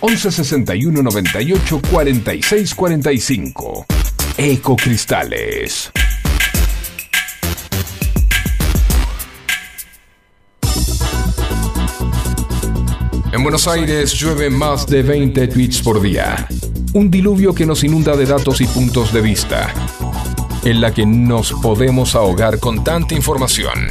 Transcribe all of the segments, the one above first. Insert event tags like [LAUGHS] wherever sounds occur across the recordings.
11 61 98 46 45. Ecocristales. En Buenos Aires llueve más de 20 tweets por día. Un diluvio que nos inunda de datos y puntos de vista. En la que nos podemos ahogar con tanta información.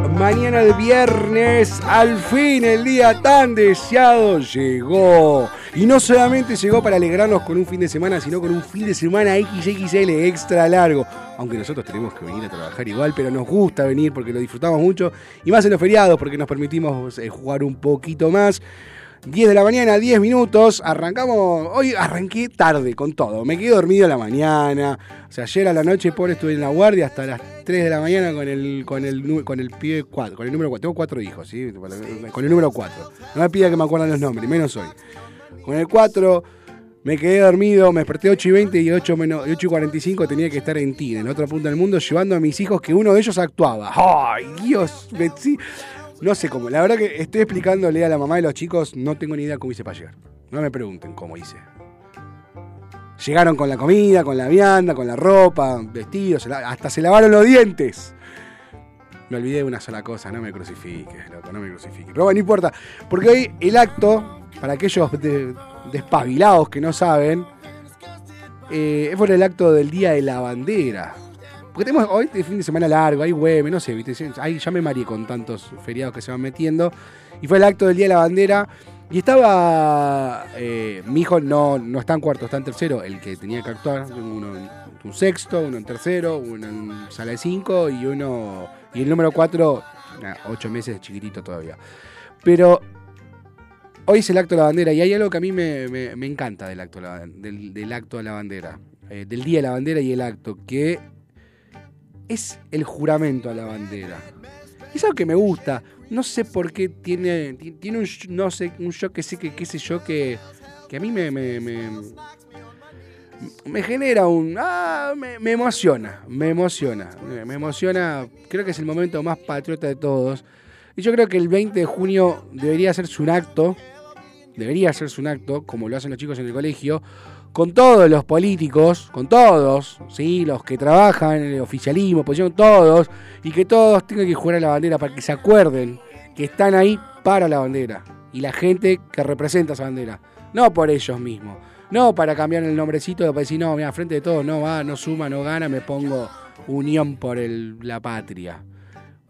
Mañana de viernes, al fin el día tan deseado llegó. Y no solamente llegó para alegrarnos con un fin de semana, sino con un fin de semana XXL extra largo. Aunque nosotros tenemos que venir a trabajar igual, pero nos gusta venir porque lo disfrutamos mucho. Y más en los feriados porque nos permitimos eh, jugar un poquito más. 10 de la mañana, 10 minutos. Arrancamos. Hoy arranqué tarde con todo. Me quedé dormido a la mañana. O sea, ayer a la noche, pobre, estuve en la guardia hasta las 3 de la mañana con el, con el, con el pibe 4. Con el número 4. Tengo cuatro hijos, ¿sí? Con el número 4. No me pida que me acuerdan los nombres, menos hoy. Con el 4. Me quedé dormido, me desperté 8 y 20 y 8, menos, 8 y 45 tenía que estar en Tina, en otra punta del mundo, llevando a mis hijos que uno de ellos actuaba. ¡Ay, Dios! me- sí. No sé cómo. La verdad que estoy explicándole a la mamá de los chicos, no tengo ni idea cómo hice para llegar. No me pregunten cómo hice. Llegaron con la comida, con la vianda, con la ropa, vestidos, hasta se lavaron los dientes. Me olvidé de una sola cosa, no me crucifiques, loco, no me crucifiques. Pero bueno, no importa, porque hoy el acto, para aquellos de- despabilados que no saben, eh, fue el acto del Día de la Bandera. Porque tenemos hoy este fin de semana largo, hay hueve, no sé, ¿viste? Ya me mareé con tantos feriados que se van metiendo. Y fue el acto del Día de la Bandera. Y estaba. eh, mi hijo no, no está en cuarto, está en tercero, el que tenía que actuar. Uno en un sexto, uno en tercero, uno en sala de cinco y uno. Y el número cuatro, ocho meses, chiquitito todavía. Pero hoy es el acto de la bandera y hay algo que a mí me, me- encanta del acto, de la- del acto de la bandera, eh, del día de la bandera y el acto, que es el juramento a la bandera. Y es algo que me gusta. No sé por qué tiene, ti- tiene un, no sé, un yo que sé que, qué sé yo, que, que a mí me, me, me, me genera un... Ah, me, me emociona, me emociona, me emociona. Creo que es el momento más patriota de todos. Y yo creo que el 20 de junio debería hacerse un acto, debería hacerse un acto, como lo hacen los chicos en el colegio, con todos los políticos, con todos, ¿sí? los que trabajan el oficialismo, oposición, todos, y que todos tengan que jugar a la bandera para que se acuerden que están ahí para la bandera y la gente que representa esa bandera, no por ellos mismos, no para cambiar el nombrecito para decir, no, mira, frente de todos, no va, no suma, no gana, me pongo Unión por el- la Patria.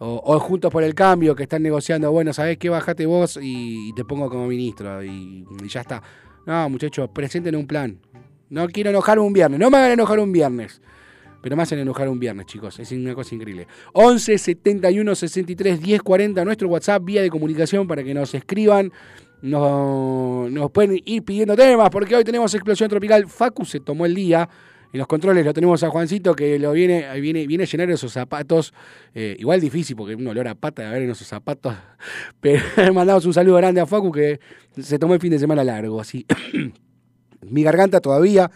O, o Juntos por el Cambio, que están negociando, bueno, ¿sabés qué? Bajate vos y, y te pongo como ministro y, y ya está. No, muchachos, presenten un plan. No quiero enojar un viernes, no me hagan enojar un viernes. Pero me hacen enojar un viernes, chicos. Es una cosa increíble. 11 71 63 10 40, nuestro WhatsApp, vía de comunicación para que nos escriban. Nos, nos pueden ir pidiendo temas, porque hoy tenemos explosión tropical. Facu se tomó el día En los controles lo tenemos a Juancito que lo viene, viene, viene a llenar esos zapatos. eh, igual difícil porque un olor a pata de haber en esos zapatos. [LAUGHS] Pero [LAUGHS] mandamos un saludo grande a Facu que se tomó el fin de semana largo. Así. [COUGHS] Mi garganta todavía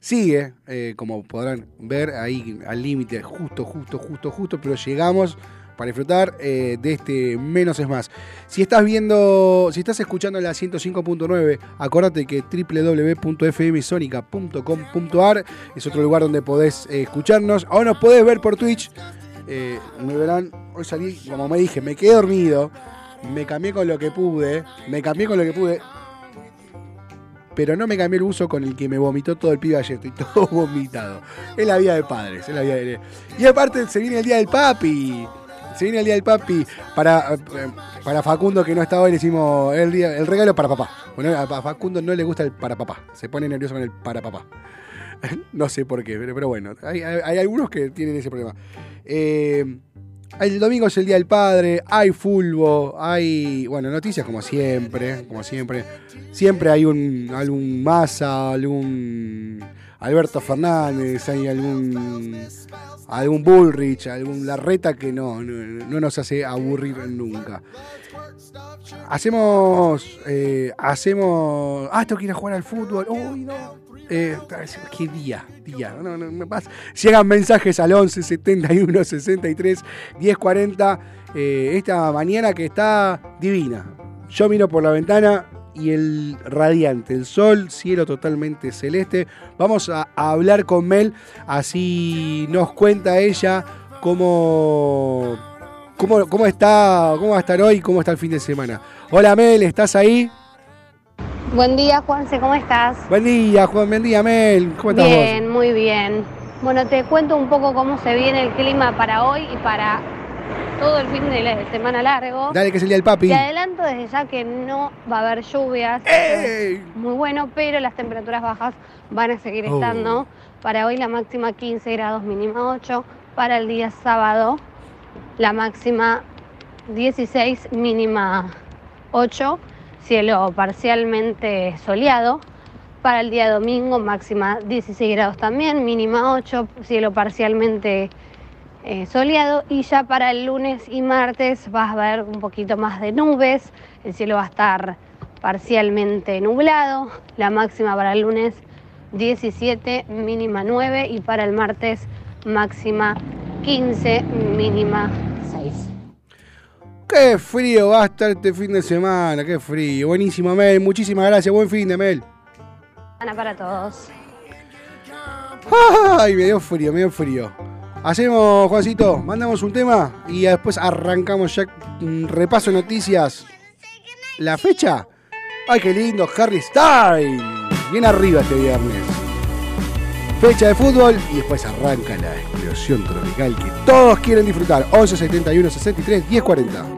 sigue, eh, como podrán ver, ahí al límite, justo, justo, justo, justo, pero llegamos para disfrutar eh, de este menos es más. Si estás viendo, si estás escuchando la 105.9, acordate que www.fmsonica.com.ar es otro lugar donde podés eh, escucharnos. Ahora nos podés ver por Twitch. Eh, me verán, hoy salí, como me dije, me quedé dormido, me cambié con lo que pude, me cambié con lo que pude, pero no me cambié el uso con el que me vomitó todo el pibe ayer. Estoy [LAUGHS] todo vomitado. Es la vida de padres. Es la vida de... Y aparte se viene el día del papi. Se viene el día del papi. Para, eh, para Facundo que no está hoy le hicimos el, día, el regalo para papá. Bueno, a Facundo no le gusta el para papá. Se pone nervioso con el para papá. [LAUGHS] no sé por qué, pero, bueno. Hay, hay- hay algunos que tienen ese problema. Eh, el domingo es el Día del Padre, hay fulbo, hay, bueno, noticias como siempre, como siempre. Siempre hay un algún Massa, algún Alberto Fernández, hay algún algún Bullrich, algún Larreta que no, no, no nos hace aburrir nunca. Hacemos, eh, hacemos, ah, tengo que ir a jugar al fútbol, uy, no. Eh, qué día, día. No, no, me pasa. Llegan mensajes al 11 71 63 10 40. eh, esta mañana que está divina. Yo miro por la ventana y el radiante, el sol, cielo totalmente celeste. Vamos a, a hablar con Mel, así nos cuenta ella cómo, cómo, cómo está, cómo va a estar hoy, cómo está el fin de semana. Hola Mel, ¿estás ahí? Buen día, Juanse, ¿cómo estás? Buen día, Juan, buen día Mel. ¿Cómo estás vos? Bien, muy bien. Bueno, te cuento un poco cómo se viene el clima para hoy y para todo el fin de la semana largo. Dale que es el día del papi. Te adelanto desde ya que no va a haber lluvias. ¡Ey! Muy bueno, pero las temperaturas bajas van a seguir Oh. estando. Para hoy la máxima 15 grados, mínima 8. Para el día sábado la máxima 16, mínima 8. Cielo parcialmente soleado. Para el día domingo máxima 16 grados también, mínima 8. Cielo parcialmente eh, soleado. Y ya para el lunes y martes vas a ver un poquito más de nubes. El cielo va a estar parcialmente nublado. La máxima para el lunes 17, mínima 9 y para el martes máxima 15, mínima 6. Qué frío va a estar este fin de semana, qué frío. Buenísimo, Mel. Muchísimas gracias. Buen fin de Mel. Ana para todos. Ay, me dio frío, me dio frío. Hacemos, Juancito, mandamos un tema y después arrancamos ya un repaso de noticias. ¿La fecha? Ay, qué lindo, Harry Styles. Bien arriba este viernes. Fecha de fútbol y después arranca la explosión tropical que todos quieren disfrutar. 11 71 63 10 40.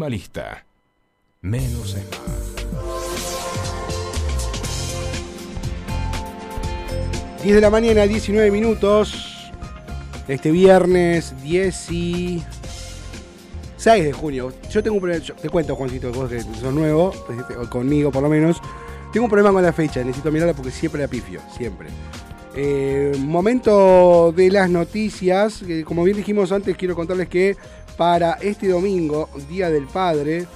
Minimalista. Menos es más. 10 de la mañana, 19 minutos. Este viernes 16 de junio. Yo tengo un problema. te cuento, Juancito, vos que sos nuevo, este, o conmigo por lo menos. Tengo un problema con la fecha, necesito mirarla porque siempre la pifio, siempre. Eh, momento de las noticias. como bien dijimos antes, quiero contarles que para este domingo, Día del Padre,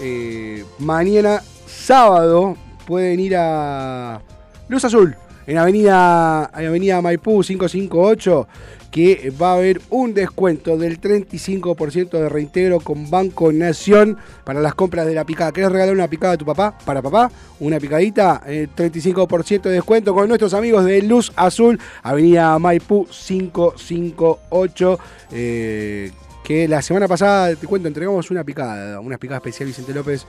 eh, mañana sábado, pueden ir a Luz Azul, en Avenida, en Avenida Maipú 558, que va a haber un descuento del 35% de reintegro con Banco Nación para las compras de la picada. ¿Querés regalar una picada a tu papá? Para papá, una picadita, eh, 35% de descuento con nuestros amigos de Luz Azul, Avenida Maipú 558. eh, que la semana pasada, te cuento, entregamos una picada, una picada especial Vicente López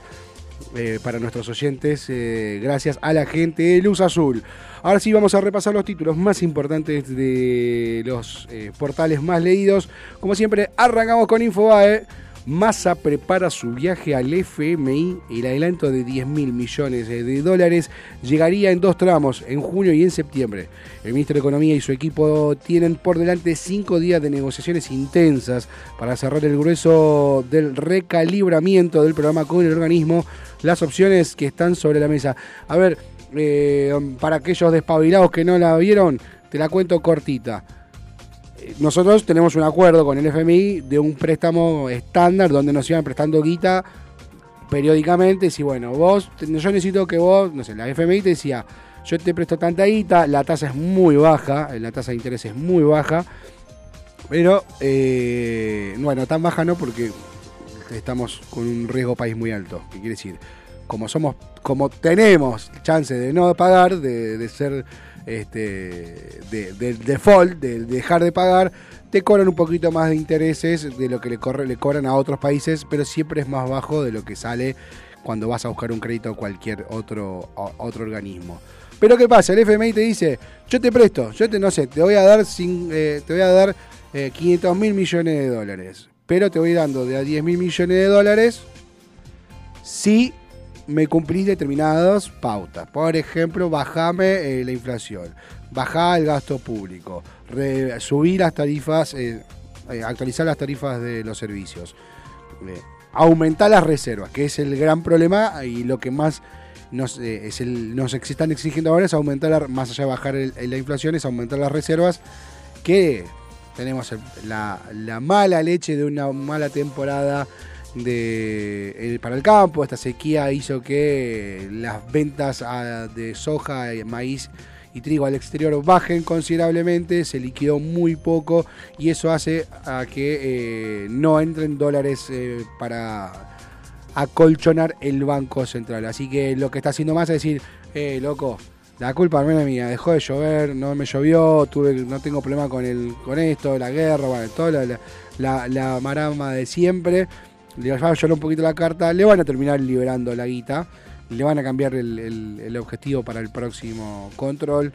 eh, para nuestros oyentes, eh, gracias a la gente de Luz Azul. Ahora sí vamos a repasar los títulos más importantes de los eh, portales más leídos. Como siempre, arrancamos con Infobae. Massa prepara su viaje al FMI. El adelanto de 10 mil millones de dólares llegaría en dos tramos, en junio y en septiembre. El ministro de Economía y su equipo tienen por delante cinco días de negociaciones intensas para cerrar el grueso del recalibramiento del programa con el organismo. Las opciones que están sobre la mesa. A ver, eh, para aquellos despabilados que no la vieron, te la cuento cortita nosotros tenemos un acuerdo con el FMI de un préstamo estándar donde nos iban prestando guita periódicamente. Si bueno, vos, yo necesito que vos, no sé, la FMI te decía, yo te presto tanta guita, la tasa es muy baja, la tasa de interés es muy baja, pero eh, bueno, tan baja no porque estamos con un riesgo país muy alto. ¿Qué quiere decir? Como somos, como tenemos chance de no pagar, de ser este, de, del default, de dejar de pagar, te cobran un poquito más de intereses de lo que le, cobran a otros países, pero siempre es más bajo de lo que sale cuando vas a buscar un crédito a cualquier otro, otro organismo. Pero ¿qué pasa? El FMI te dice, yo te presto, yo te no sé, te voy a dar, sin, eh, te voy a dar eh, 500 mil millones de dólares, pero te voy dando de a 10 mil millones de dólares si me cumplís determinadas pautas. Por ejemplo, bajame eh, la inflación, bajá el gasto público, re- subir las tarifas, eh, eh, actualizar las tarifas de los servicios, aumentar las reservas, que es el gran problema y lo que más nos, es el, nos están exigiendo ahora es aumentar, más allá de bajar el- la inflación, es aumentar las reservas, que tenemos la, la mala leche de una mala temporada de, eh, para el campo. Esta sequía hizo que las ventas ah, de soja, eh, maíz y trigo al exterior bajen considerablemente, se liquidó muy poco y eso hace a que eh, no entren dólares para acolchonar el Banco Central. Así que lo que está haciendo más es decir, eh, loco, la culpa no es mía, dejó de llover, no me llovió, tuve, no tengo problema con el, con esto, la guerra, bueno, toda la, la- la marama de siempre. Le va a llorar un poquito la carta, le van a terminar liberando la guita, le van a cambiar el, el- objetivo para el próximo control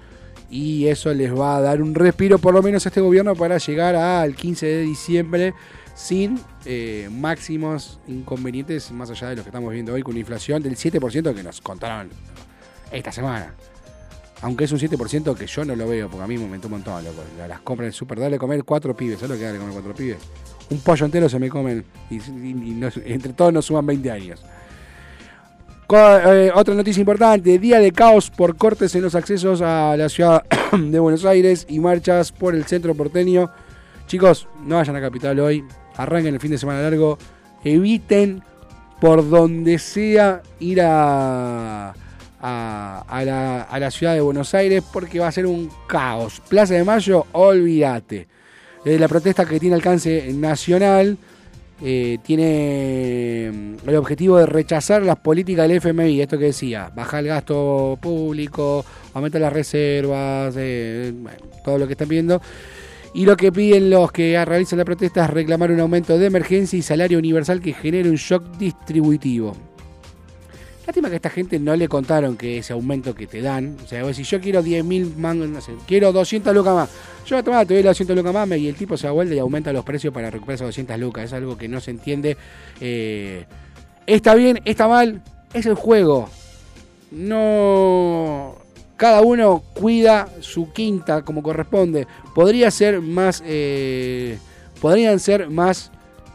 y eso les va a dar un respiro por lo menos a este gobierno para llegar al 15 de diciembre sin eh, máximos inconvenientes más allá de lo que estamos viendo hoy con una inflación del 7% que nos contaron esta semana. Aunque es un 7% que yo no lo veo, porque a mí me aumentó un montón, loco. La- Las compras del super, dale comer cuatro pibes. ¿Sabes lo que dale comer cuatro pibes? Un pollo entero se me comen y, entre todos nos suman 20 años. Eh, otra noticia importante, día de caos por cortes en los accesos a la ciudad [COUGHS] de Buenos Aires y marchas por el centro porteño. Chicos, no vayan a Capital hoy, arranquen el fin de semana largo, eviten por donde sea ir a, a la ciudad de Buenos Aires porque va a ser un caos. Plaza de Mayo, olvídate. Eh, la protesta que tiene alcance nacional eh, tiene mm, el objetivo de rechazar las políticas del FMI, esto que decía, bajar el gasto público, aumentar las reservas, eh, todo lo que están viendo. Y lo que piden los que realizan la protesta es reclamar un aumento de emergencia y salario universal que genere un shock distributivo. Lástima que a esta gente no le contaron que ese aumento que te dan, o sea, si yo quiero 10 mil mangos, no quiero 200 lucas más, yo tomá, te doy las 200 lucas más y el tipo se da vuelta y aumenta los precios para recuperar esas 200 lucas. Es algo que no se entiende. Eh, está bien, está mal, es el juego. No. Cada uno cuida su quinta como corresponde. Podría ser más. eh, podrían ser más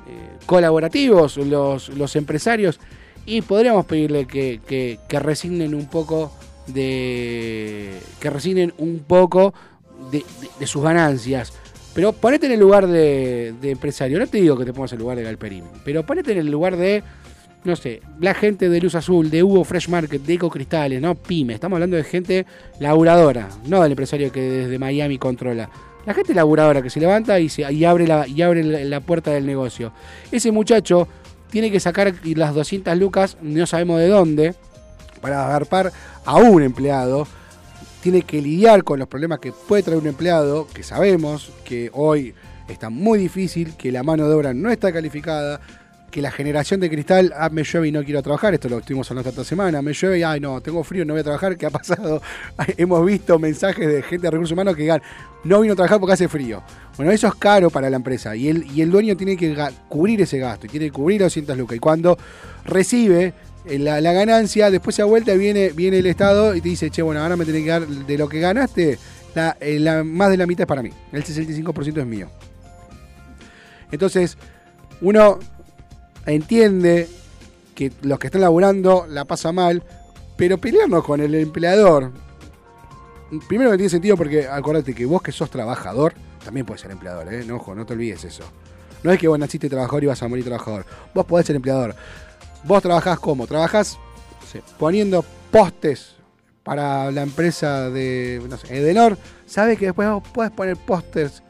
eh, colaborativos los, los empresarios y podríamos pedirle que, que- que resignen un poco de. que resignen un poco de, de- sus ganancias. Pero ponete en el lugar de, empresario. No te digo que te pongas en el lugar de Galperín, pero ponete en el lugar de no sé, la gente de Luz Azul, de Hugo Fresh Market, de Eco Cristales, no pyme, estamos hablando de gente laburadora, no del empresario que desde Miami controla. La gente laburadora que se levanta y, se, abre la, la puerta del negocio. Ese muchacho tiene que sacar las 200 lucas, no sabemos de dónde, para agarpar a un empleado. Tiene que lidiar con los problemas que puede traer un empleado, que sabemos que hoy está muy difícil, que la mano de obra no está calificada, que la generación de cristal, ah, me llueve y no quiero trabajar, esto lo estuvimos hablando esta semana, me llueve y, ay no, tengo frío, no voy a trabajar, ¿qué ha pasado? [LAUGHS] Hemos visto mensajes de gente de recursos humanos que digan, no vino a trabajar porque hace frío. Bueno, eso es caro para la empresa y el, y el dueño tiene que cubrir ese gasto y tiene que cubrir los 200 lucas. Y cuando recibe la, la ganancia, después se da vuelta y viene, viene el Estado y te dice, che, bueno, ahora me tenés que dar de lo que ganaste, la, eh, más de la mitad es para mí, el 65% es mío. Entonces, uno entiende que los que están laburando la pasa mal, pero pelearnos con el empleador, primero que tiene sentido porque acordate que vos que sos trabajador, también puedes ser empleador, ¿eh? No, no te olvides eso. No es que vos naciste trabajador y vas a morir trabajador. Vos podés ser empleador. Vos trabajás como? Trabajás poniendo postes para la empresa de no sé, Edenor. Sabes que después vos podés poner pósters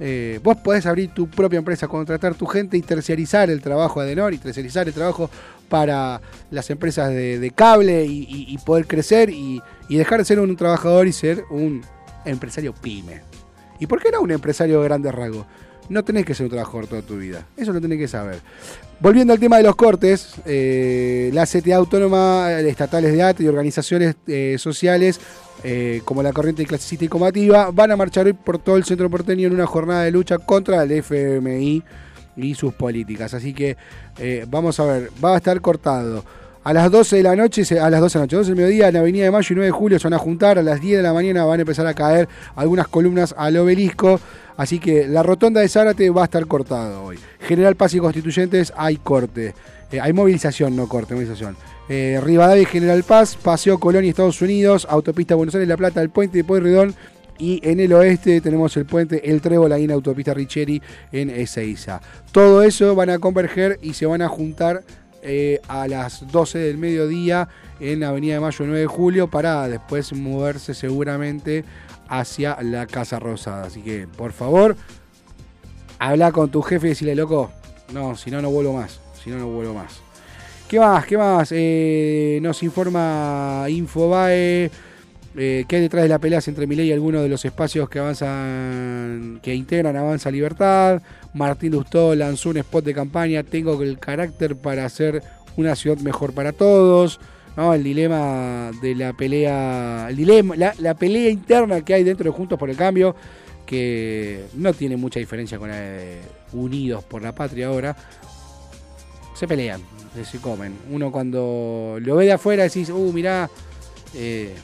eh, vos podés abrir tu propia empresa, contratar tu gente y terciarizar el trabajo de Edenor y terciarizar el trabajo para las empresas de, cable y, poder crecer y, y dejar de ser un trabajador y ser un empresario pyme. ¿Y por qué no un empresario de grandes rasgos? No tenés que ser un trabajador toda tu vida. Eso lo tenés que saber. Volviendo al tema de los cortes, eh, la CTA Autónoma, eh, estatales de ATE y organizaciones eh, sociales eh, como la Corriente Clasicista y Combativa van a marchar hoy por todo el centro porteño en una jornada de lucha contra el FMI y sus políticas. Así que vamos a ver, va a estar cortado. A las 12 de la noche, a las 12 de la noche, 12 del mediodía, en Avenida de Mayo y 9 de Julio se van a juntar. A las 10 de la mañana van a empezar a caer algunas columnas al obelisco. Así que la rotonda de Zárate va a estar cortado hoy. General Paz y Constituyentes hay corte. Eh, hay movilización, no corte, movilización. Eh, Rivadavia y General Paz, Paseo Colón y Estados Unidos, Autopista Buenos Aires, La Plata, el Puente de Pueyrredón. Y en el oeste tenemos el puente El Trébol, ahí en Autopista Richeri, en Ezeiza. Todo eso van a converger y se van a juntar eh, a las 12 del mediodía en Avenida de Mayo 9 de Julio para después moverse seguramente hacia la Casa Rosada. Así que, por favor, habla con tu jefe y decirle, loco, no, si no, no vuelvo más. Si no, no vuelvo más. ¿Qué más? ¿Qué más? Eh, nos informa Infobae eh, que hay detrás de la pelea entre Milei y algunos de los espacios que avanzan, que integran Avanza Libertad. Martín Lustó lanzó un spot de campaña. Tengo el carácter para hacer una ciudad mejor para todos. ¿No? El dilema de la pelea, el dilema, la, pelea interna que hay dentro de Juntos por el Cambio, que no tiene mucha diferencia con la de Unidos por la Patria ahora. Se pelean, se comen. Uno cuando lo ve de afuera decís, uh, mirá, eh,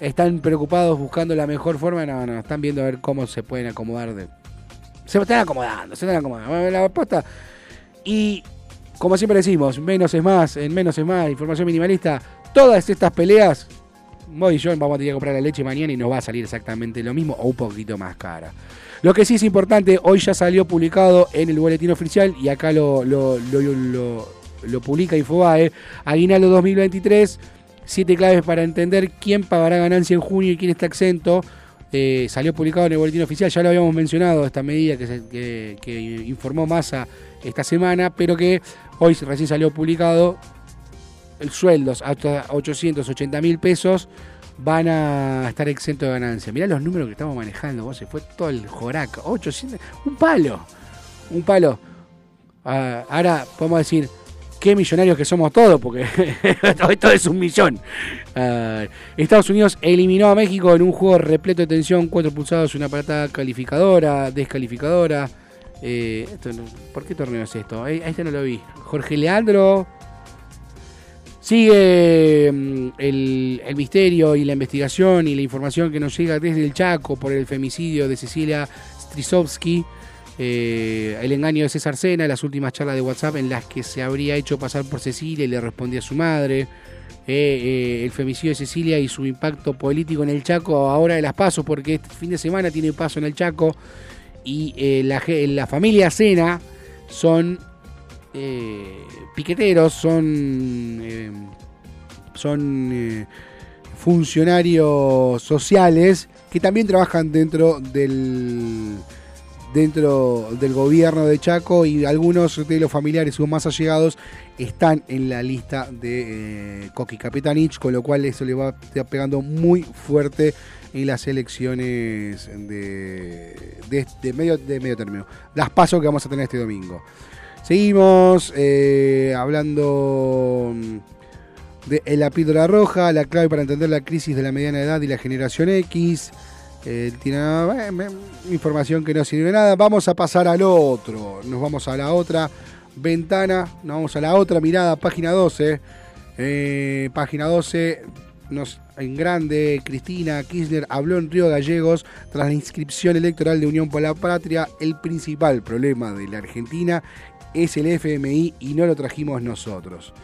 están preocupados buscando la mejor forma. No, no, están viendo a ver cómo se pueden acomodar. Se están acomodando, se están acomodando. La aposta. Y como siempre decimos, menos es más, en menos es más, información minimalista. Todas estas peleas, vos y yo vamos a tener que comprar la leche mañana y nos va a salir exactamente lo mismo o un poquito más cara. Lo que sí es importante, hoy ya salió publicado en el boletín oficial y acá lo, lo, lo, publica Infobae, Aguinaldo 2023, siete claves para entender quién pagará ganancia en junio y quién está exento. Eh, salió publicado en el boletín oficial, ya lo habíamos mencionado, esta medida que, se- que- que informó Massa esta semana, pero que hoy recién salió publicado. El sueldos hasta 880 mil pesos van a estar exentos de ganancia. Mirá los números que estamos manejando, vos se fue todo el joraca. 800, un palo, un palo. Ah, ahora podemos decir, qué millonarios que somos todos, porque [LAUGHS] esto es un millón. Ah, Estados Unidos eliminó a México en un juego repleto de tensión, cuatro pulsados, una parada calificadora, descalificadora. Eh, esto ¿Por qué torneo es esto? Ahí este no lo vi. Jorge Leandro. Sigue mm, el, el misterio y la investigación y la información que nos llega desde el Chaco por el femicidio de Cecilia Strisovsky. Eh, el engaño de César Sena, las últimas charlas de WhatsApp en las que se habría hecho pasar por Cecilia y le respondía a su madre. Eh, eh, el femicidio de Cecilia y su impacto político en el Chaco ahora de las pasos, porque este fin de semana tiene paso en el Chaco. Y eh, la, la familia Sena son eh, piqueteros, son, eh, son funcionarios sociales que también trabajan dentro del dentro del gobierno de Chaco y algunos de los familiares sus más allegados están en la lista de Coqui Capitanich, con lo cual eso le va pegando muy fuerte en las elecciones de, de, medio, de medio término. Las pasos que vamos a tener este domingo. Seguimos eh, hablando mm, de la píldora roja, la clave para entender la crisis de la mediana edad y la generación X. Eh, tiene eh, información que no sirve de nada. Vamos a pasar al otro. Nos vamos a la otra ventana. Nos vamos a la otra mirada, página 12. Eh, página 12. En grande, Cristina Kirchner habló en Río Gallegos tras la inscripción electoral de Unión por la Patria. El principal problema de la Argentina es el FMI y no lo trajimos nosotros.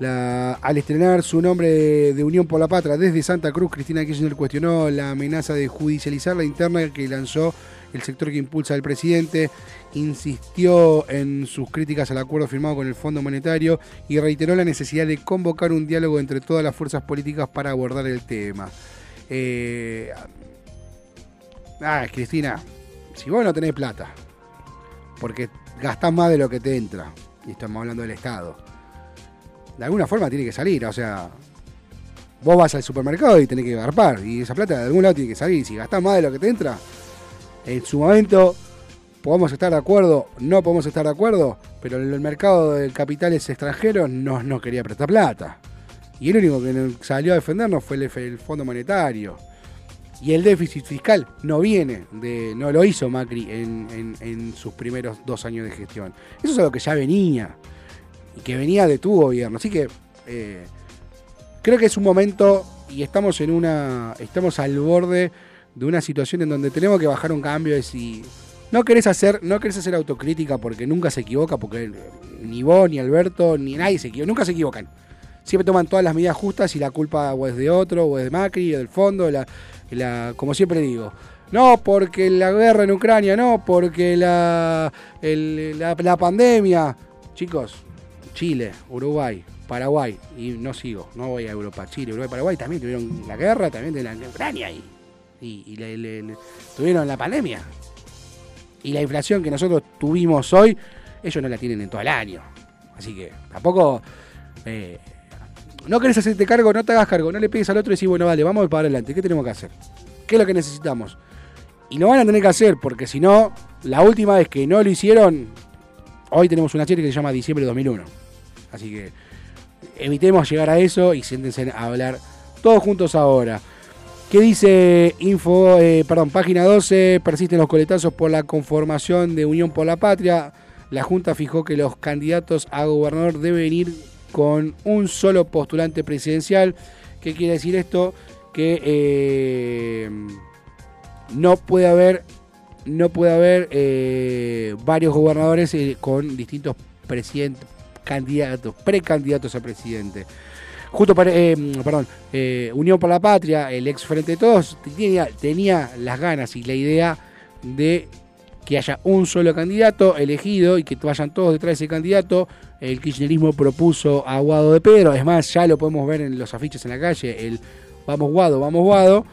Al estrenar su nombre de Unión por la Patria desde Santa Cruz, Cristina Kirchner cuestionó la amenaza de judicializar la interna que lanzó el sector que impulsa el presidente, insistió en sus críticas al acuerdo firmado con el Fondo Monetario y reiteró la necesidad de convocar un diálogo entre todas las fuerzas políticas para abordar el tema. Eh, ah, Cristina, si vos no tenés plata, porque gastás más de lo que te entra, y estamos hablando del Estado, de alguna forma tiene que salir, o sea, vos vas al supermercado y tenés que garpar, y esa plata de algún lado tiene que salir, si gastás más de lo que te entra, en su momento podemos estar de acuerdo, no podemos estar de acuerdo, pero el mercado de capitales extranjeros no quería prestar plata. Y el único que salió a defendernos fue el, el Fondo Monetario. Y el déficit fiscal no viene, no lo hizo Macri en, en- en sus primeros dos años de gestión. Eso es algo que ya venía y que venía de tu gobierno. Así que eh, creo que es un momento y estamos en una, estamos al borde de una situación en donde tenemos que bajar un cambio y si no querés hacer, no querés hacer autocrítica porque nunca se equivoca, porque ni vos, ni Alberto, ni nadie se equivoca, nunca se equivocan. Siempre toman todas las medidas justas y la culpa o es de otro, o es de Macri, o del fondo, la, como siempre digo. No, porque la guerra en Ucrania, no, porque la, la pandemia. Chicos, Chile, Uruguay, Paraguay, y no sigo, no voy a Europa, Chile, Uruguay, Paraguay también tuvieron la guerra, también tuvieron la Ucrania y, y, y le- le- le- tuvieron la pandemia. Y la inflación que nosotros tuvimos hoy, ellos no la tienen en todo el año. Así que tampoco... eh, no querés hacerte cargo, no te hagas cargo, no le pegues al otro y decís, bueno, vale, vamos para adelante, ¿qué tenemos que hacer? ¿Qué es lo que necesitamos? Y lo van a tener que hacer, porque si no, la última vez que no lo hicieron, hoy tenemos una serie que se llama Diciembre de 2001. Así que evitemos llegar a eso y siéntense a hablar todos juntos ahora. ¿Qué dice Info, eh, perdón, página 12? Persisten los coletazos por la conformación de Unión por la Patria. La Junta fijó que los candidatos a gobernador deben ir con un solo postulante presidencial. ¿Qué quiere decir esto? Que eh, no puede haber, no puede haber eh, varios gobernadores eh, con distintos presidentes, candidatos, precandidatos a presidente. Justo para, eh, perdón, eh, Unión por la Patria, el ex Frente de Todos, tenía, tenía las ganas y la idea de que haya un solo candidato elegido y que vayan todos detrás de ese candidato. El kirchnerismo propuso a Guado de Pedro, es más, ya lo podemos ver en los afiches en la calle, el vamos Guado, vamos Guado.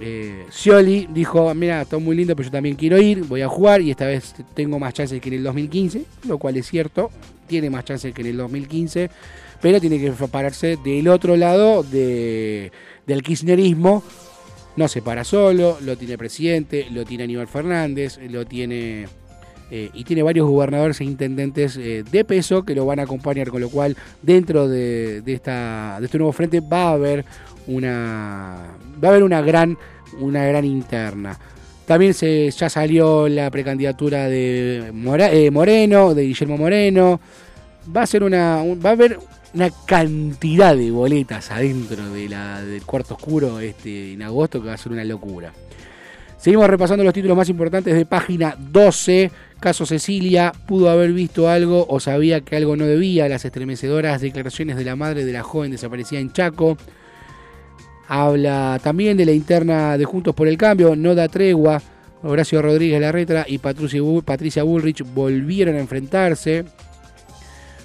Eh, Scioli dijo, mira, está muy lindo, pero yo también quiero ir, voy a jugar y esta vez tengo más chances que en el 2015, lo cual es cierto, tiene más chances que en el 2015, pero tiene que pararse del otro lado de, del kirchnerismo. No se para solo, lo tiene presidente, lo tiene Aníbal Fernández, lo tiene eh, y tiene varios gobernadores e intendentes eh, de peso que lo van a acompañar, con lo cual dentro de, de esta, de este nuevo frente va a haber una, va a haber una gran, una gran interna. También se, ya salió la precandidatura de eh, Moreno, de Guillermo Moreno. Va a ser una, un- va a haber una cantidad de boletas adentro de la, del cuarto oscuro este, en agosto que va a ser una locura. Seguimos repasando los títulos más importantes de página 12. Caso Cecilia, pudo haber visto algo o sabía que algo no debía. Las estremecedoras declaraciones de la madre de la joven desaparecida en Chaco. Habla también de la interna de Juntos por el Cambio, no da tregua. Horacio Rodríguez Larretra y Patricia, Bu- Patricia Bullrich volvieron a enfrentarse.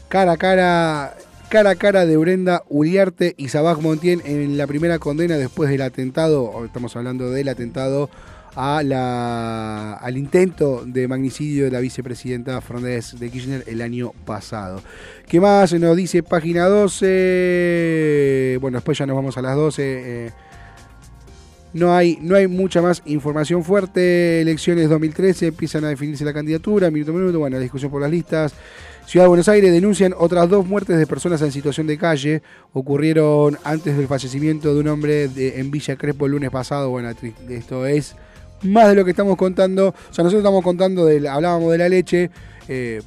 Cara a cara, cara a cara de Brenda Uliarte y Sabaj Montien en la primera condena después del atentado, estamos hablando del atentado a la, al intento de magnicidio de la vicepresidenta Fernández de Kirchner el año pasado. ¿Qué más nos dice página 12? Bueno, después ya nos vamos a las 12. eh, no hay, no hay mucha más información fuerte. Elecciones 2013, empiezan a definirse la candidatura, minuto a minuto, bueno, la discusión por las listas. Ciudad de Buenos Aires denuncian otras dos muertes de personas en situación de calle. Ocurrieron antes del fallecimiento de un hombre en Villa Crespo el lunes pasado. Bueno, esto es más de lo que estamos contando. O sea, nosotros estamos contando, de, hablábamos de la leche. eh,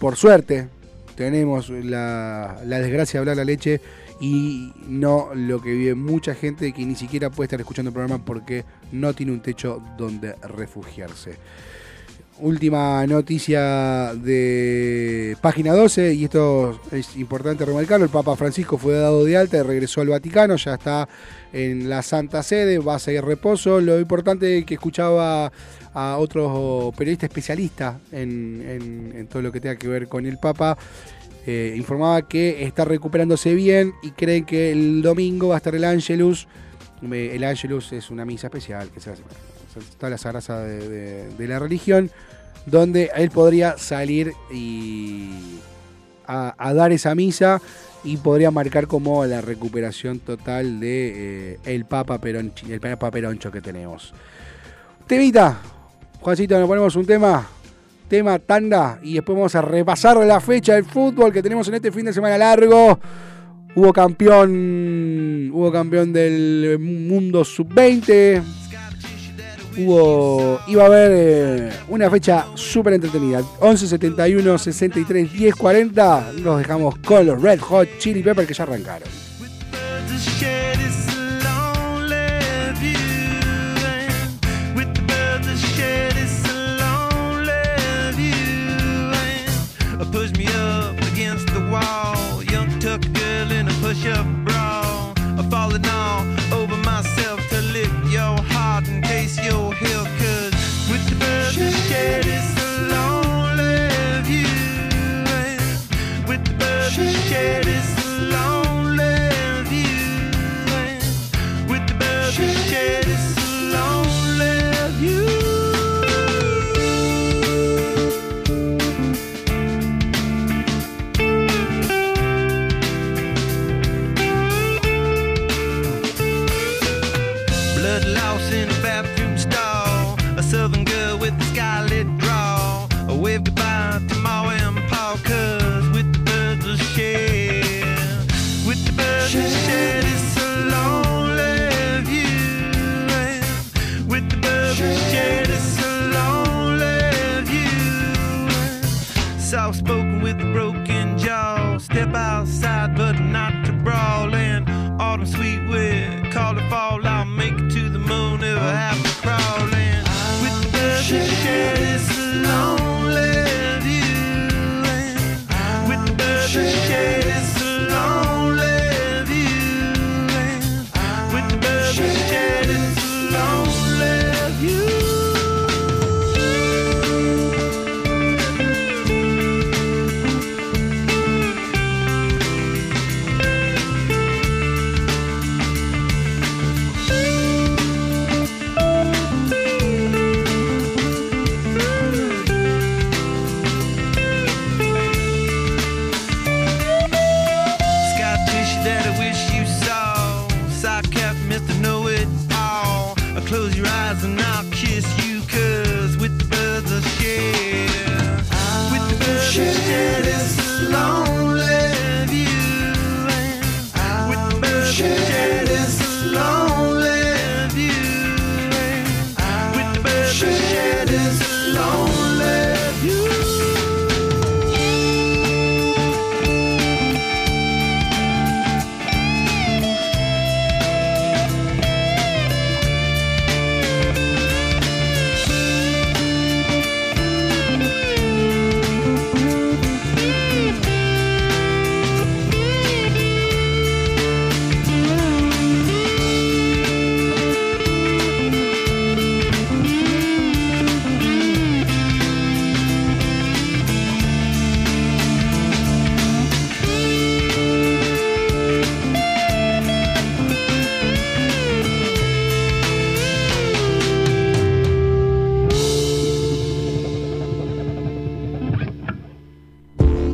por suerte, tenemos la, la desgracia de hablar la leche y no lo que vive mucha gente que ni siquiera puede estar escuchando el programa porque no tiene un techo donde refugiarse. Última noticia de página 12, y esto es importante remarcarlo, el Papa Francisco fue dado de alta y regresó al Vaticano, ya está en la Santa Sede, va a seguir reposo. Lo importante que escuchaba a otro periodista especialista en, en- en todo lo que tenga que ver con el Papa, eh, informaba que está recuperándose bien y creen que el domingo va a estar el Angelus. Eh, El Angelus es una misa especial que se hace, está la sagrada de, la religión, donde él podría salir y a, dar esa misa y podría marcar como la recuperación total de eh, el Papa Peronchi- el Papa Peroncho que tenemos. Temita, Juancito, nos ponemos un tema, tema tanda y después vamos a repasar la fecha del fútbol que tenemos en este fin de semana largo. Hubo campeón, hubo campeón del mundo sub-20. Hubo, iba a haber eh, una fecha súper entretenida. 11 71 63 10 40. Nos dejamos con los Red Hot Chili Pepper que ya arrancaron. Push me up against the wall, young tuck girl in a push-up bra, falling all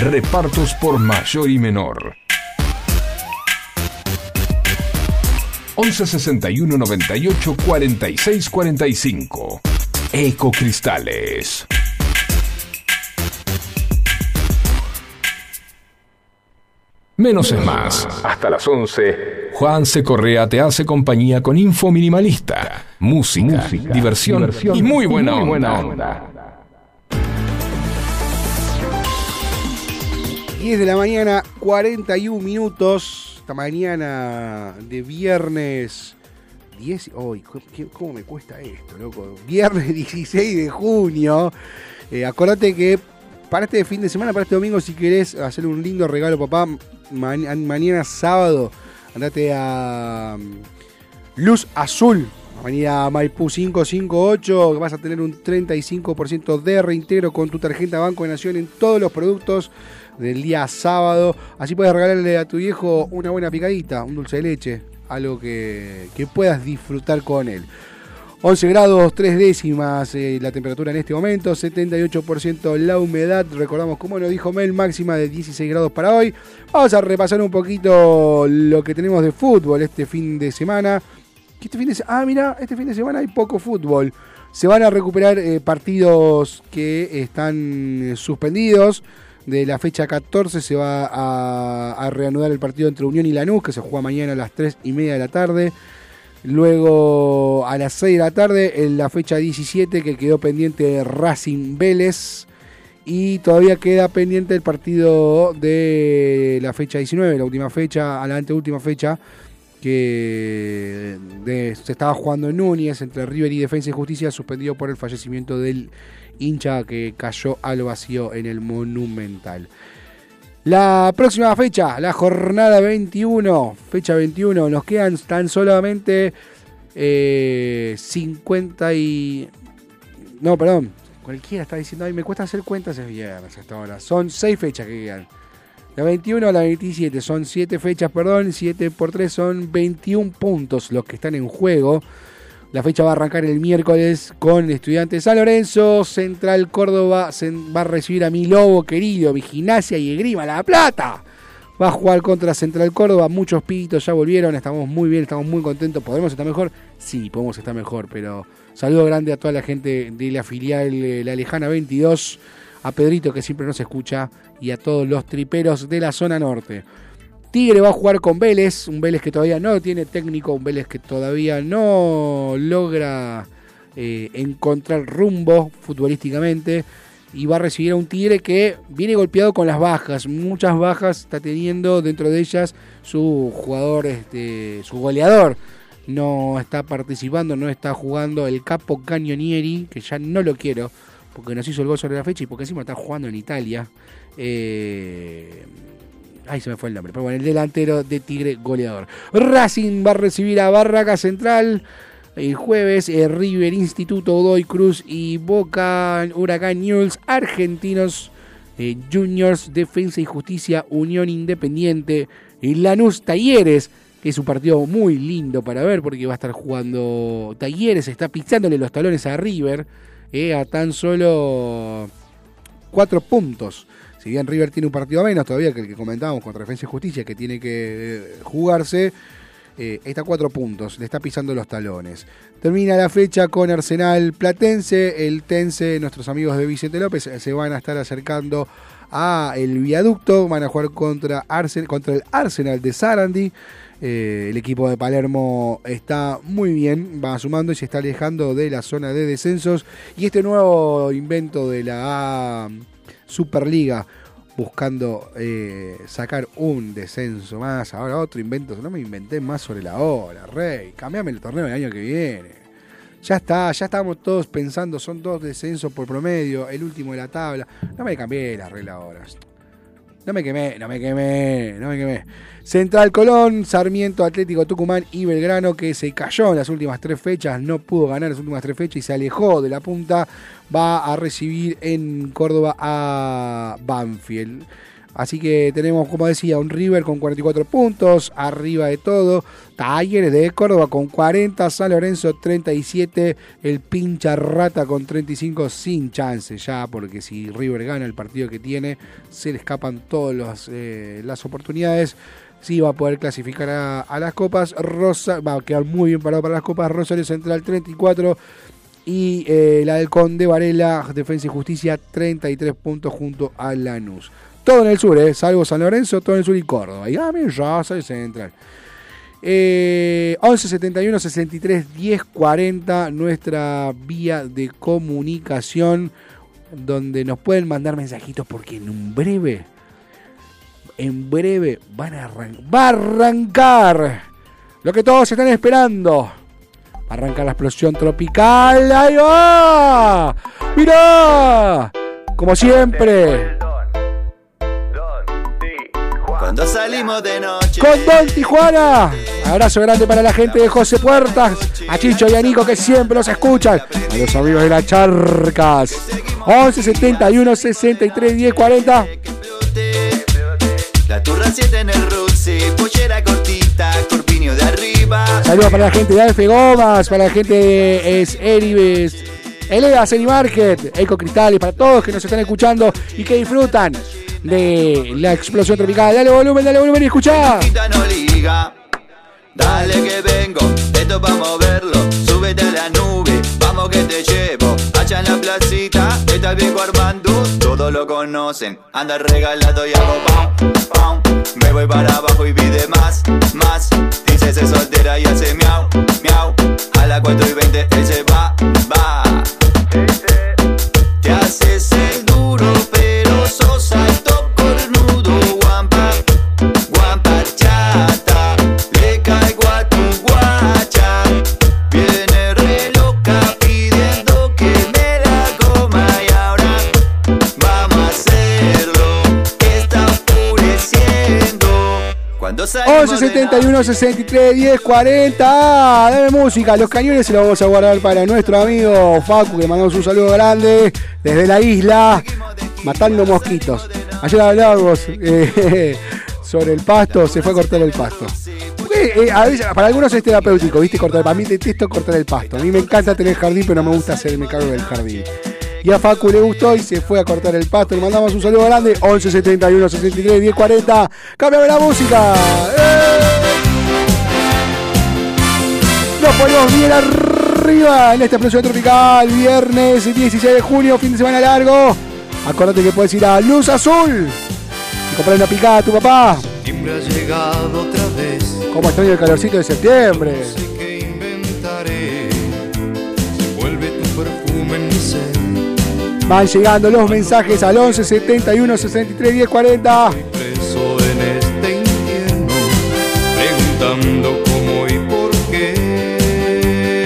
Repartos por mayor y menor. 11 61 98 46 45. Ecocristales. Menos es más. Hasta las 11. Juan C. Correa te hace compañía con Info Minimalista. Música, diversión, y muy buena, onda. 10 de la mañana, 41 minutos. Esta mañana de viernes 10. Uy, ¿qué- ¿Cómo me cuesta esto, loco? Viernes [LAUGHS] 16 de junio. Eh, acordate que para este fin de semana, para este domingo, si querés hacer un lindo regalo, papá, ma- mañana sábado, andate a mm, Luz Azul, Avenida Maipú 558, que vas a tener un 35% de reintegro con tu tarjeta Banco de Nación en todos los productos del día sábado. Así puedes regalarle a tu viejo una buena picadita, un dulce de leche, algo que, que puedas disfrutar con él. 11 grados 3 décimas eh, la temperatura en este momento, 78% la humedad, recordamos como nos dijo Mel, máxima de 16 grados para hoy. Vamos a repasar un poquito lo que tenemos de fútbol este fin de semana. Este fin de ah, mira, este fin de semana hay poco fútbol. Se van a recuperar eh, partidos que están suspendidos. De la fecha 14 se va a, reanudar el partido entre Unión y Lanús, que se juega mañana a las 3 y media de la tarde. Luego a las 6 de la tarde, en la fecha 17, que quedó pendiente Racing Vélez. Y todavía queda pendiente el partido de la fecha 19, la última fecha, a la anteúltima fecha, que de- se estaba jugando en Núñez entre River y Defensa y Justicia, suspendido por el fallecimiento del hincha que cayó al vacío en el Monumental. La próxima fecha, la jornada 21, fecha 21, nos quedan tan solamente eh, 50 y... No, perdón, cualquiera está diciendo, ay, me cuesta hacer cuentas, es viernes hasta ahora. Son 6 fechas que quedan. La 21 a la 27 son 7 fechas, perdón, 7 por 3 son 21 puntos los que están en juego. La fecha va a arrancar el miércoles con Estudiantes San Lorenzo, Central Córdoba va a recibir a mi lobo querido, mi gimnasia y Esgrima La Plata. Va a jugar contra Central Córdoba, muchos pitos ya volvieron, estamos muy bien, estamos muy contentos. ¿Podemos estar mejor? Sí, podemos estar mejor, pero saludo grande a toda la gente de la filial eh, La Lejana 22, a Pedrito que siempre nos escucha y a todos los triperos de la zona norte. Tigre va a jugar con Vélez, un Vélez que todavía no tiene técnico, un Vélez que todavía no logra eh, encontrar rumbo futbolísticamente y va a recibir a un Tigre que viene golpeado con las bajas, muchas bajas está teniendo dentro de ellas su jugador, este, su goleador. No está participando, no está jugando el Capo Cañonieri, que ya no lo quiero, porque nos hizo el gol sobre la fecha y porque encima está jugando en Italia. Eh, Ay, se me fue el nombre. Pero bueno, el delantero de Tigre goleador. Racing va a recibir a Barraca Central. El jueves, eh, River Instituto, Godoy Cruz y Boca Huracán News, Argentinos eh, Juniors, Defensa y Justicia, Unión Independiente, y Lanús Talleres, que es un partido muy lindo para ver porque va a estar jugando Talleres, está pisándole los talones a River, eh, a tan solo cuatro puntos. Si bien River tiene un partido menos todavía que el que comentábamos contra Defensa y Justicia, que tiene que eh, jugarse, eh, está a cuatro puntos, le está pisando los talones. Termina la fecha con Arsenal Platense, el Tense, nuestros amigos de Vicente López eh, se van a estar acercando a el viaducto. Van a jugar contra, Arsen- contra el Arsenal de Sarandí. Eh, el equipo de Palermo está muy bien, va sumando y se está alejando de la zona de descensos. Y este nuevo invento de la Superliga, buscando eh, sacar un descenso más, ahora otro invento. No me inventé más sobre la hora, Rey. Cambiame el torneo el año que viene. Ya está, ya estamos todos pensando, son dos descensos por promedio, el último de la tabla. No me cambié la regla ahora. No me quemé, no me quemé, no me quemé. Central Colón, Sarmiento, Atlético Tucumán y Belgrano, que se cayó en las últimas tres fechas, no pudo ganar las últimas tres fechas y se alejó de la punta, va a recibir en Córdoba a Banfield. Así que tenemos, como decía, un River con 44 puntos, arriba de todo. Talleres de Córdoba con 40, San Lorenzo 37, el pincha rata con 35 sin chance ya, porque si River gana el partido que tiene, se le escapan todas eh, las oportunidades. Sí va a poder clasificar a, a las copas. Rosa va a quedar muy bien parado para las copas. Rosario Central 34 y eh, la del Conde Varela, Defensa y Justicia 33 puntos junto a Lanús. Todo en el sur, eh, salvo San Lorenzo, todo en el sur y Córdoba. Y ah, mira, Rosario Central. Eh, 11 71 63 10 40 nuestra vía de comunicación donde nos pueden mandar mensajitos porque en un breve en breve van a va a arrancar lo que todos están esperando. Arranca la explosión tropical. Ahí va mira como siempre Cuando salimos de noche. con Don Tijuana. Abrazo grande para la gente de José Puertas, a Chicho y a Nico que siempre nos escuchan, a los amigos de las charcas. 11 71 63 10 40. La turra 7 en el Ruxi, pollera cortita, corpiño de arriba. Saludos para la gente de Alfe Gomas, para la gente de Es Eribes, Ceni Market, Eco Cristales, para todos que nos están escuchando y que disfrutan de la explosión tropical. Dale volumen, dale volumen y escuchá. Quita no liga. Dale que vengo, esto pa' moverlo. Súbete a la nube, vamos que te llevo. Allá en la placita, está el viejo Armando. Todos lo conocen, anda regalado y hago pam, pam. Me voy para abajo y pide más, más. Dice se soltera y hace miau, miau. A las 4 y 20 él se va, va. Te haces Cuando salimos 11 de 71 63 10 40. Dame música. Los cañones se los vamos a guardar para nuestro amigo Facu, que le mandamos un saludo grande desde la isla, matando mosquitos. Ayer hablábamos eh, [LAUGHS] sobre el pasto, se fue a cortar el pasto. Eh, a veces, para algunos es terapéutico, ¿viste? Cortar, para mí detesto cortar el pasto. A mí me encanta tener jardín, pero no me gusta hacerme cargo del jardín. Y a Facu le gustó y se fue a cortar el pasto. Le mandamos un saludo grande. 11 71 63 10 40. ¡Cámbiame la música! ¡Eh! Nos ponemos bien arriba en esta explosión tropical. Viernes 16 de junio, fin de semana largo. Acordate que puedes ir a Luz Azul y comprar una picada a tu papá. Siempre ha llegado otra vez. Como extraño el calorcito de septiembre. No sé qué inventaré. Se vuelve tu perfume en mi ser. Van llegando los mensajes al 11 71 63 10 40. Preso en este infierno. Preguntando cómo y por qué.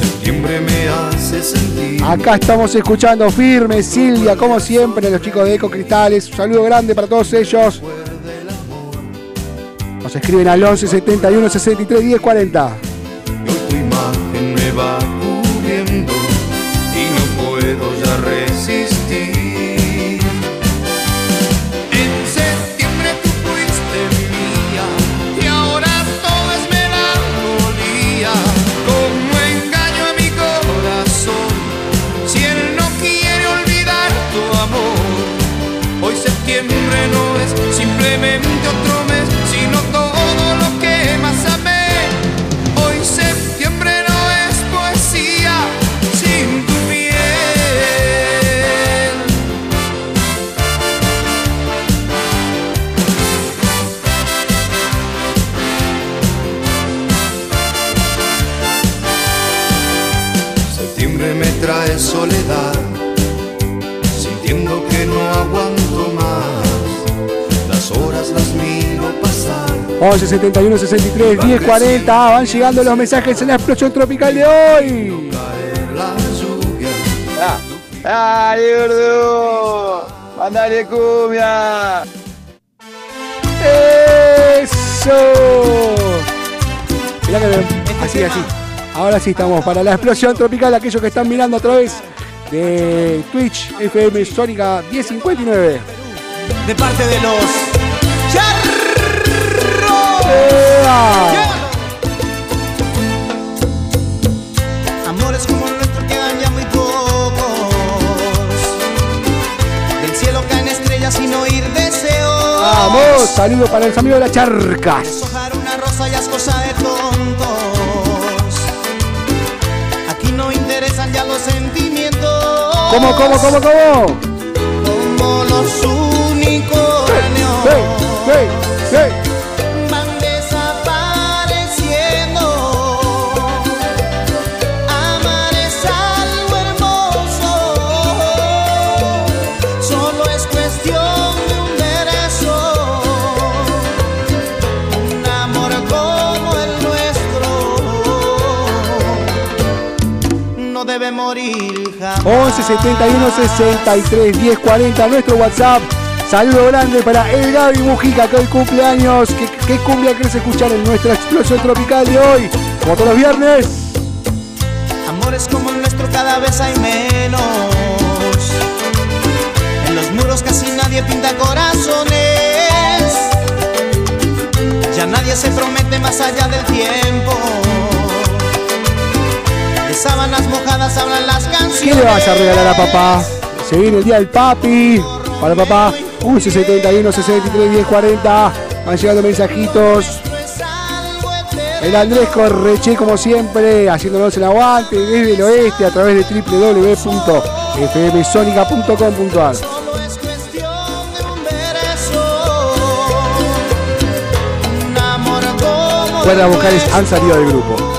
Septiembre me hace sentir. Acá estamos escuchando firme, Silvia, como siempre, los chicos de Eco Cristales. Un saludo grande para todos ellos. Nos escriben al 11 71 63 10 40. Hoy tu imagen me va 71 63 10 40. Van llegando los mensajes en la explosión tropical de hoy. Lluvias. ¡Dale, gordo! ¡Mandale cumbia! ¡Eso! Mirá que bien. Así, así. Ahora sí estamos para la explosión tropical. Aquellos que están mirando a través de Twitch FM Sónica 1059. De parte de los charros. ¡Ea! Amores como el nuestro quedan ya muy pocos. Del cielo caen estrellas sin oír deseos. Vamos, saludos para los amigos de la charcas. Deshojar una rosa ya es cosa de tontos. Aquí no interesan ya los sentimientos. ¿Cómo, cómo, cómo, cómo? Como los unicornios. ¡Hey, hey, hey! Morir jamás. 11 71 63 10 40 nuestro WhatsApp. Saludo grande para el Gaby Mujica que hoy cumpleaños. ¿Qué, qué cumbia querés escuchar en nuestra explosión tropical de hoy? Como todos los viernes. Amores como el nuestro cada vez hay menos. En los muros casi nadie pinta corazones. Ya nadie se promete más allá del tiempo. De sábanas mojadas hablan las canciones. ¿Qué le vas a regalar a papá? Se viene el día del papi. Para papá, 11 71 63 10 40. Van llegando mensajitos. Es. El Andrés Correche, como siempre, haciéndonos el aguante desde el oeste a través de www.fmsonica.com.ar. Es Cuerdas el vocales han salido del grupo.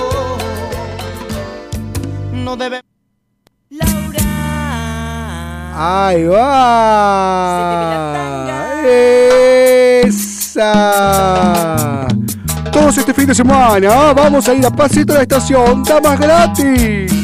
Ahí va. Esa. Todos este fin de semana vamos a ir a Pasito a la estación. Damas gratis.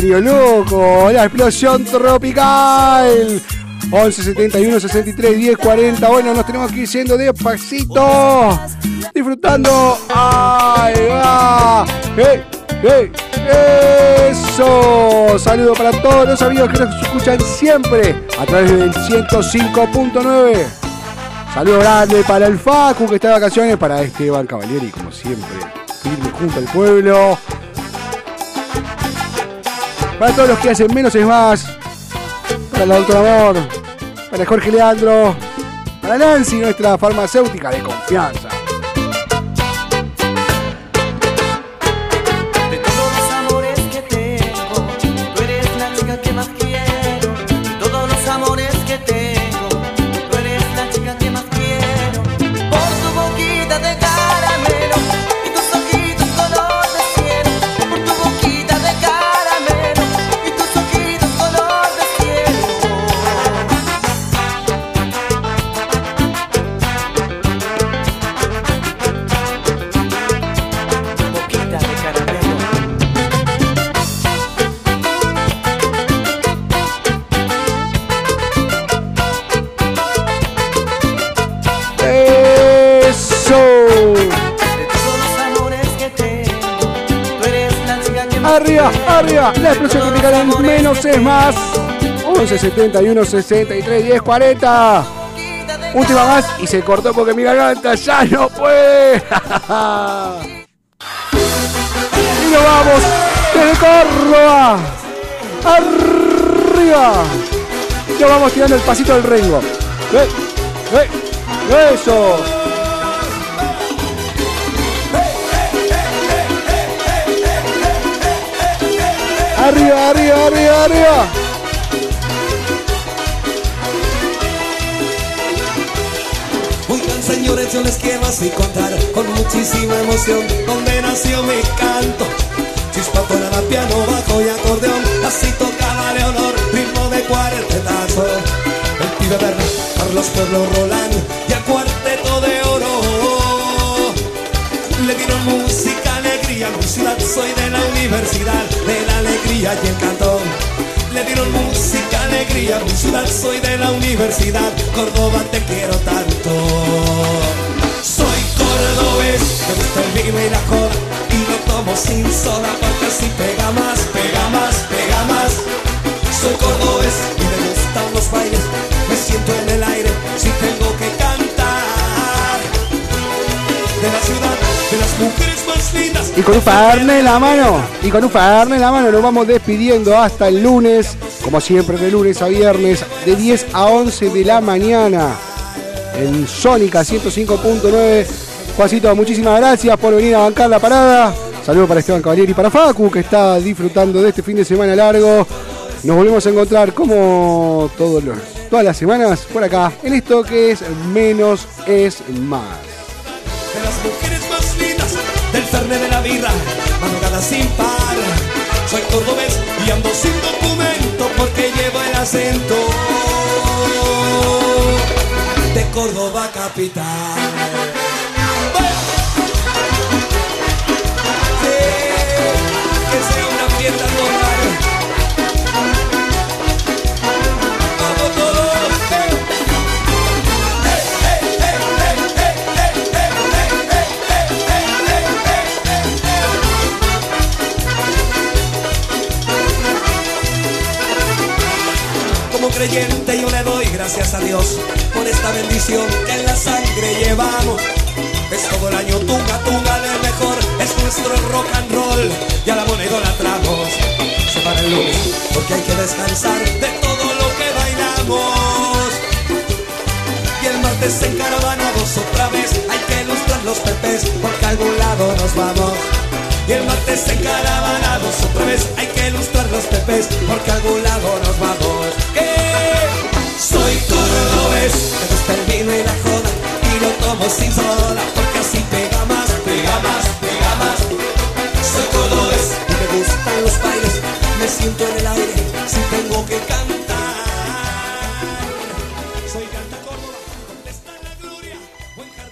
16 años, loco. La explosión tropical. 11 71 63 10 40. Bueno, nos tenemos que ir yendo despacito. Disfrutando. ¡Ahí va! ¡Ey! ¡Ey! ¡Eso! Saludo para todos los amigos que nos escuchan siempre a través del 105.9. Saludo grande para el Facu que está de vacaciones, para Esteban Cavalieri, como siempre, firme junto al pueblo. Para todos los que hacen menos es más. Para el doctor Amor. Para Jorge Leandro. Para Nancy, nuestra farmacéutica de confianza. Arriba. La explosión tropical en menos es más. 11 71 63 10 40. Última más y se cortó porque mi garganta ya no puede. [LAUGHS] y nos vamos desde Córdoba. Arriba. Nos vamos tirando el pasito del rengo. ¡Eh! ¡Eh! ¡Eso! Arriba, arriba, arriba, arriba. Oigan señores, yo les quiero así contar con muchísima emoción donde nació mi canto. Chispa, tonada, piano, bajo y acordeón, así tocaba Leonor, ritmo de cuartetazo. El pibe Berna, Carlos Pueblo Roland y el cuarteto de oro. Le dieron música, alegría, mi ciudad, soy de la universidad, y el cantón. Le dieron música, alegría, mi ciudad, soy de la universidad, Córdoba te quiero tanto. Soy cordobés, me gusta el vino y la joda, y lo tomo sin soda porque así pega más, pega más, pega más. Soy cordobés y me gustan los bailes, me siento en el aire si tengo que cantar. De la ciudad, Y con un farne la mano, y con un farne en la mano nos vamos despidiendo hasta el lunes, como siempre de lunes a viernes, de 10 a 11 de la mañana, en Sónica 105.9. Juancito, muchísimas gracias por venir a bancar la parada. Saludos para Esteban Cavalieri y para Facu, que está disfrutando de este fin de semana largo. Nos volvemos a encontrar como todos los, todas las semanas por acá, en esto que es menos es más Fernet de la birra, madrugada sin par. Soy cordobés y ando sin documento porque llevo el acento de Córdoba capital. Creyente yo le doy gracias a Dios por esta bendición que en la sangre llevamos. Es todo el año tunga, tunga del mejor, es nuestro rock and roll y a la moneda la tramos. Se para el lunes porque hay que descansar de todo lo que bailamos. Y el martes en caravanados otra vez hay que ilustrar los pepes porque a algún lado nos vamos. Y el martes encaravanados otra vez hay que ilustrar los pepes porque a algún lado nos vamos. ¿Qué? Soy cordobés, me gusta el vino y la joda y lo tomo sin soda porque así pega más, pega más, pega más. Soy cordobés y me gustan los bailes, me siento en el aire si tengo que cantar.